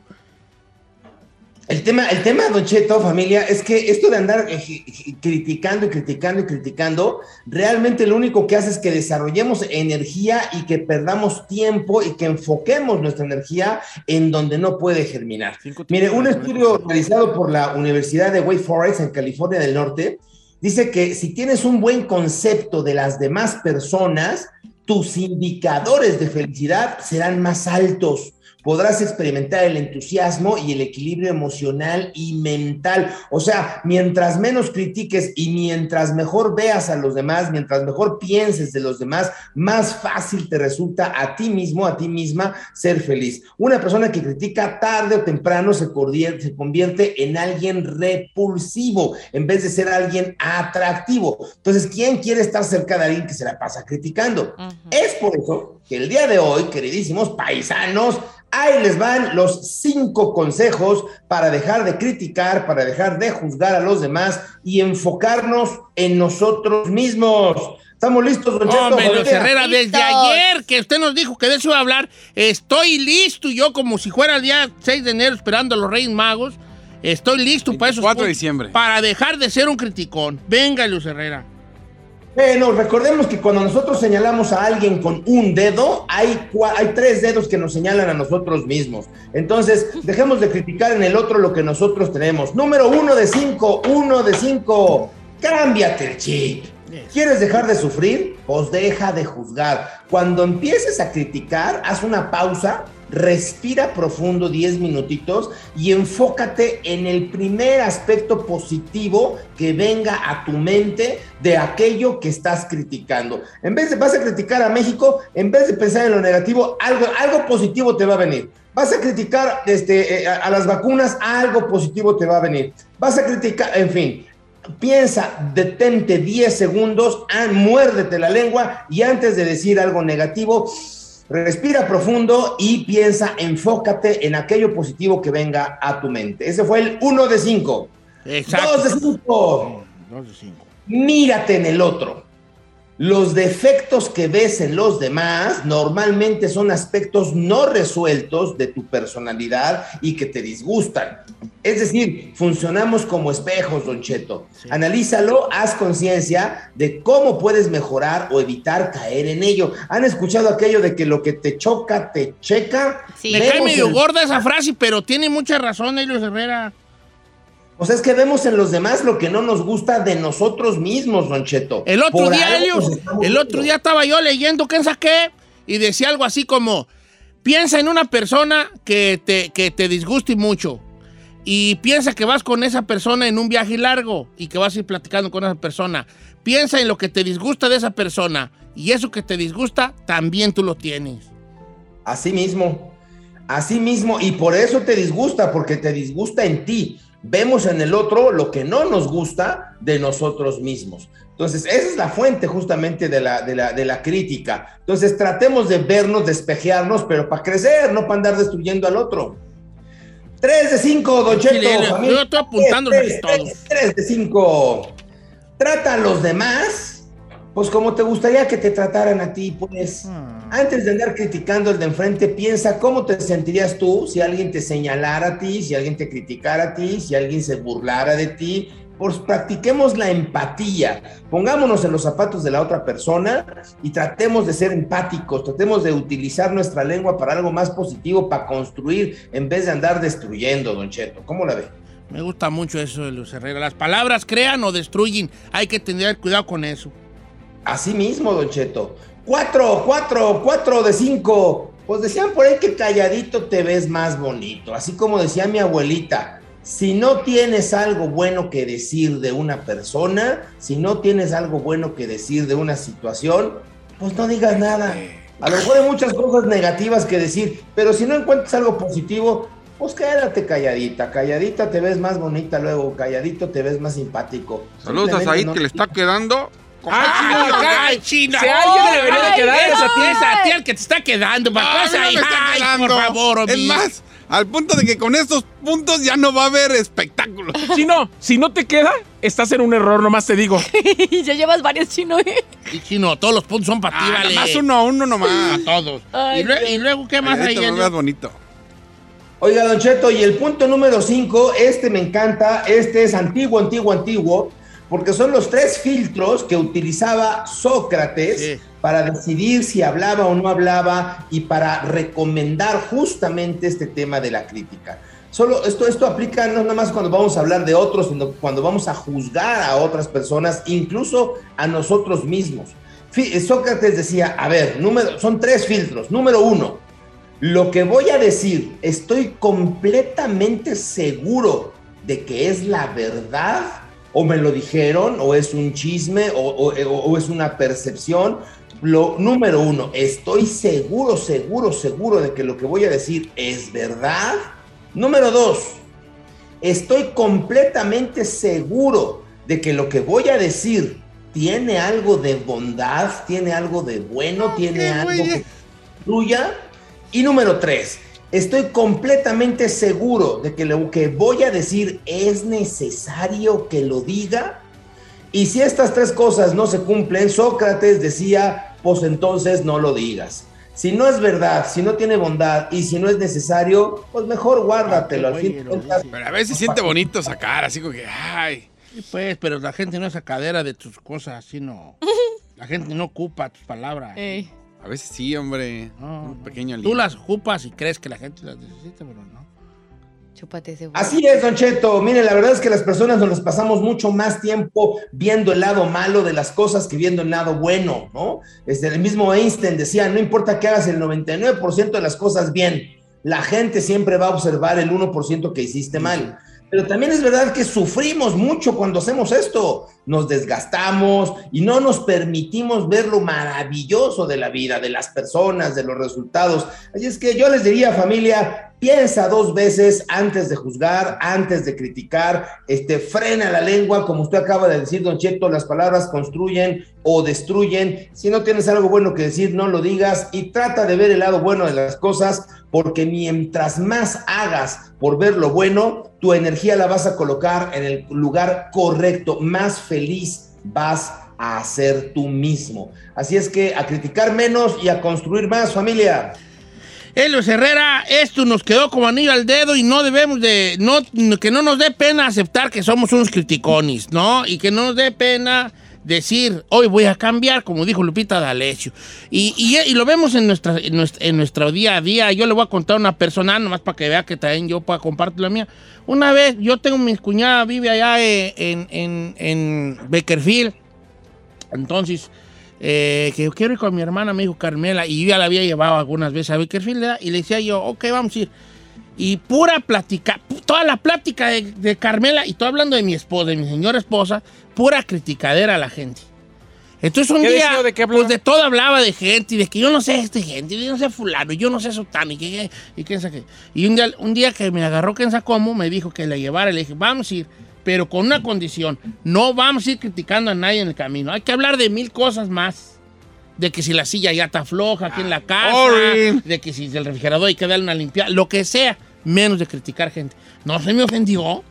El tema, el tema, Don Cheto, familia, es que esto de andar eh, criticando y criticando y criticando, realmente lo único que hace es que desarrollemos energía y que perdamos tiempo y que enfoquemos nuestra energía en donde no puede germinar. Mire, un estudio realizado por la Universidad de Wake Forest en California del Norte Dice que si tienes un buen concepto de las demás personas, tus indicadores de felicidad serán más altos. Podrás experimentar el entusiasmo y el equilibrio emocional y mental. O sea, mientras menos critiques y mientras mejor veas a los demás, mientras mejor pienses de los demás, más fácil te resulta a ti mismo, a ti misma, ser feliz. Una persona que critica tarde o temprano se convierte, se convierte en alguien repulsivo en vez de ser alguien atractivo. Entonces, ¿quién quiere estar cerca de alguien que se la pasa criticando? Es por eso que el día de hoy, queridísimos paisanos, ahí les van los cinco consejos para dejar de criticar, para dejar de juzgar a los demás y enfocarnos en nosotros mismos. ¿Estamos listos, don Cheto? Hombre? Herrera, desde Listos. ayer que usted nos dijo que de eso iba a hablar, estoy listo yo como si fuera el día 6 de enero esperando a los Reyes Magos. Estoy listo para eso. 4 de diciembre. Para dejar de ser un criticón. Venga, Luis Herrera. Bueno, recordemos que cuando nosotros señalamos a alguien con un dedo, hay tres dedos que nos señalan a nosotros mismos. Entonces, dejemos de criticar en el otro lo que nosotros tenemos. Número uno de cinco, uno de cinco. Cámbiate el chip. ¿Quieres dejar de sufrir? Pues deja de juzgar. Cuando empieces a criticar, haz una pausa, respira profundo 10 minutitos y enfócate en el primer aspecto positivo que venga a tu mente de aquello que estás criticando. En vez de vas a criticar a México, en vez de pensar en lo negativo, algo, algo positivo te va a venir. Vas a criticar este, eh, a, las vacunas, algo positivo te va a venir. Vas a criticar, en fin, Piensa, detente 10 segundos, ah, muérdete la lengua y antes de decir algo negativo, respira profundo y piensa, enfócate en aquello positivo que venga a tu mente. Ese fue el 1 de 5. Exacto. 2 de 5. Dos de cinco. Mírate en el otro. Los defectos que ves en los demás normalmente son aspectos no resueltos de tu personalidad y que te disgustan. Es decir, funcionamos como espejos, Don Cheto. Analízalo, haz conciencia de cómo puedes mejorar o evitar caer en ello. ¿Han escuchado aquello de que lo que te choca, te checa? Me cae medio el- gorda esa frase, pero tiene mucha razón, Luis Herrera. O sea, es que vemos en los demás lo que no nos gusta de nosotros mismos, Don Cheto. El otro Por día, el otro día estaba yo leyendo, ¿quién saqué? Y decía algo así como, piensa en una persona que te, que te disguste mucho. Y piensa que vas con esa persona en un viaje largo y que vas a ir platicando con esa persona. Piensa en lo que te disgusta de esa persona. Y eso que te disgusta, también tú lo tienes. Así mismo, así mismo, y por eso te disgusta, porque te disgusta en ti. Vemos en el otro lo que no nos gusta de nosotros mismos. Entonces, esa es la fuente justamente de la, de la, de la crítica. Entonces, tratemos de vernos, despejearnos, pero para crecer, no para andar destruyendo al otro. 3 de 5, Don Cheto. Yo estoy Tres, todos. tres, tres de 5. Trata a los demás, pues como te gustaría que te trataran a ti, pues. Antes de andar criticando el de enfrente, piensa cómo te sentirías tú si alguien te señalara a ti, si alguien te criticara a ti, si alguien se burlara de ti. Pues practiquemos la empatía, pongámonos en los zapatos de la otra persona y tratemos de ser empáticos, tratemos de utilizar nuestra lengua para algo más positivo, para construir en vez de andar destruyendo, don Cheto. ¿Cómo la ve? Me gusta mucho eso de Herrera. Las palabras crean o destruyen. Hay que tener cuidado con eso. Así mismo, Don Cheto. Cuatro, cuatro, cuatro de cinco. Pues decían por ahí que calladito te ves más bonito. Así como decía mi abuelita, si no tienes algo bueno que decir de una persona, si no tienes algo bueno que decir de una situación, pues no digas nada. A lo mejor hay muchas cosas negativas que decir, pero si no encuentras algo positivo, pues quédate calladita. Calladita te ves más bonita luego, calladito te ves más simpático. Saludos a Said no- que le está quedando. ¡Ay, chino. ay, China! Si alguien ¡Ay, debería de ay, quedar, es a ti. Es a ti el que te está quedando. ¿Para Ay, qué vas no ahí? me está Ay, quedando. por favor, Es homie. más, al punto de que con estos puntos ya no va a haber espectáculo. Si no, si no te queda, estás en un error, nomás te digo. ya llevas varios chinos, ¿eh? Y chino, todos los puntos son para ti, Ah, vale. nomás uno a uno nomás. A todos. Ay, y, lue- Dios. y luego, ¿qué más hay? te lo Elio? veas bonito. Oiga, Don Cheto, y el punto número 5, este me encanta, este es antiguo, antiguo, antiguo, porque son los tres filtros que utilizaba Sócrates Sí. para decidir si hablaba o no hablaba y para recomendar justamente este tema de la crítica. Solo esto, esto aplica no nada más cuando vamos a hablar de otros, sino cuando vamos a juzgar a otras personas, incluso a nosotros mismos. Fi- Sócrates decía, a ver, número, son tres filtros. Número uno, lo que voy a decir, estoy completamente seguro de que es la verdad, o me lo dijeron, o es un chisme, o, o- o- o es una percepción. Lo número uno, estoy seguro, seguro, seguro de que lo que voy a decir es verdad. Número dos, estoy completamente seguro de que lo que voy a decir tiene algo de bondad, tiene algo de bueno, tiene algo que fluya. Y número tres, estoy completamente seguro de que lo que voy a decir es necesario que lo diga. Y si estas tres cosas no se cumplen, Sócrates decía, pues entonces no lo digas. Si no es verdad, si no tiene bondad y si no es necesario, pues mejor guárdatelo. Al fin Pero a veces se siente bonito sacar, así como que, ay. Sí, pues, pero la gente no es sacadera de tus cosas, así no. La gente no ocupa tus palabras. A veces sí, hombre. un pequeño Tú las ocupas y crees que la gente las necesita, pero no. Chúpate ese Así es, Don Cheto. Miren, la verdad es que las personas nos las pasamos mucho más tiempo viendo el lado malo de las cosas que viendo el lado bueno, ¿no? Este, el mismo Einstein decía, no importa que hagas el 99% de las cosas bien, la gente siempre va a observar el 1% que hiciste mal. Pero también es verdad que sufrimos mucho cuando hacemos esto. Nos desgastamos y no nos permitimos ver lo maravilloso de la vida, de las personas, de los resultados. Así es que yo les diría, familia, piensa dos veces antes de juzgar, antes de criticar, este, frena la lengua, como usted acaba de decir, don Cheto, las palabras construyen o destruyen. Si no tienes algo bueno que decir, no lo digas y trata de ver el lado bueno de las cosas, porque mientras más hagas por ver lo bueno, tu energía la vas a colocar en el lugar correcto, más feliz vas a ser tú mismo. Así es que a criticar menos y a construir más, familia. Helios Herrera, esto nos quedó como anillo al dedo y no debemos de, no, que no nos dé pena aceptar que somos unos criticones, ¿no? Y que no nos dé pena decir, hoy voy a cambiar, como dijo Lupita D'Alessio. Y, y, y lo vemos en, nuestra, en, en nuestro día a día. Yo le voy a contar una persona, nomás para que vea que también yo pueda compartir la mía. Una vez, yo tengo mi cuñada, vive allá eh, en, en, en Bakerfield. Entonces, eh, que quiero ir con mi hermana, me dijo Carmela, y yo ya la había llevado algunas veces a Bakerfield, ¿verdad? y le decía yo, ok, vamos a ir. Y pura plática, toda la plática de, de Carmela, y estoy hablando de mi esposa, de mi señora esposa, pura criticadera a la gente. Entonces un ¿Qué día, decía? ¿De qué pues de todo hablaba de gente, y de que yo no sé este gente, y yo no sé fulano, y yo no sé sotano, y que, y sabe qué. Y un día, un día que me agarró sabe cómo, me dijo que la llevara, y le dije, vamos a ir, pero con una condición, no vamos a ir criticando a nadie en el camino, hay que hablar de mil cosas más. De que si la silla ya está floja aquí en la casa, boring. de que si el refrigerador hay que darle una limpiada, lo que sea, menos de criticar gente. No se me ofendió.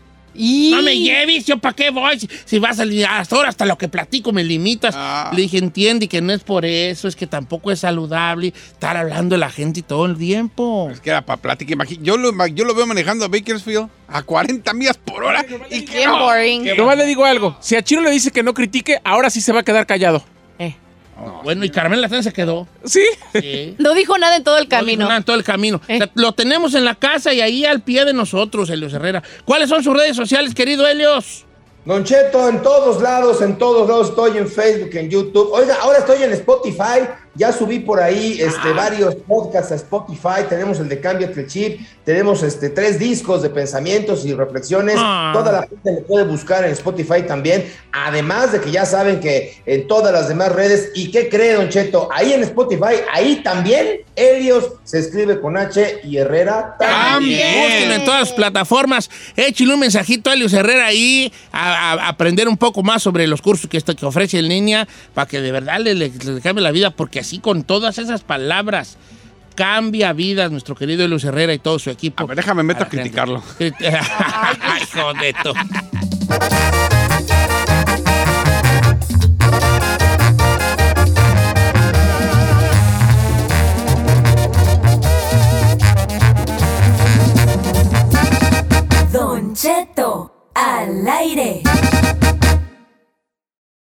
No me lleves, yo para qué voy. Si, si vas a hasta ahora, hasta lo que platico me limitas. Le dije, entiende que no es por eso, es que tampoco es saludable estar hablando de la gente todo el tiempo. Es que era para plática. imagi- Yo lo, yo lo veo manejando a Bakersfield a 40 millas por hora. Y que no, que Nomás le digo algo. Si a Chino le dice que no critique, ahora sí se va a quedar callado. Bueno, y Carmela también se quedó. ¿Sí? Sí. No dijo nada en todo el No dijo camino. nada en todo el camino. O sea, lo tenemos en la casa y ahí al pie de nosotros, Helios Herrera. ¿Cuáles son sus redes sociales, querido Helios? Don Cheto, en todos lados, en todos lados estoy en Facebook, en YouTube. Oiga, ahora estoy en Spotify. Ya subí por ahí este, varios podcasts a Spotify. Tenemos el de Cámbiate el Chip. Tenemos este, tres discos de pensamientos y reflexiones. Ah. Toda la gente le puede buscar en Spotify también. Además de que ya saben que en todas las demás redes. ¿Y qué cree, Don Cheto? Ahí en Spotify, ahí también, Helios se escribe con H y Herrera también. Búsquenlo en todas las plataformas. Échale un mensajito a Helios Herrera ahí a, a- a aprender un poco más sobre los cursos que, esto, que ofrece en línea para que de verdad le, le- le cambie la vida, porque así con todas esas palabras cambia vidas nuestro querido Helios Herrera y todo su equipo. A ver, déjame meto a criticarlo. Ay, joder, tú. Don Cheto al aire.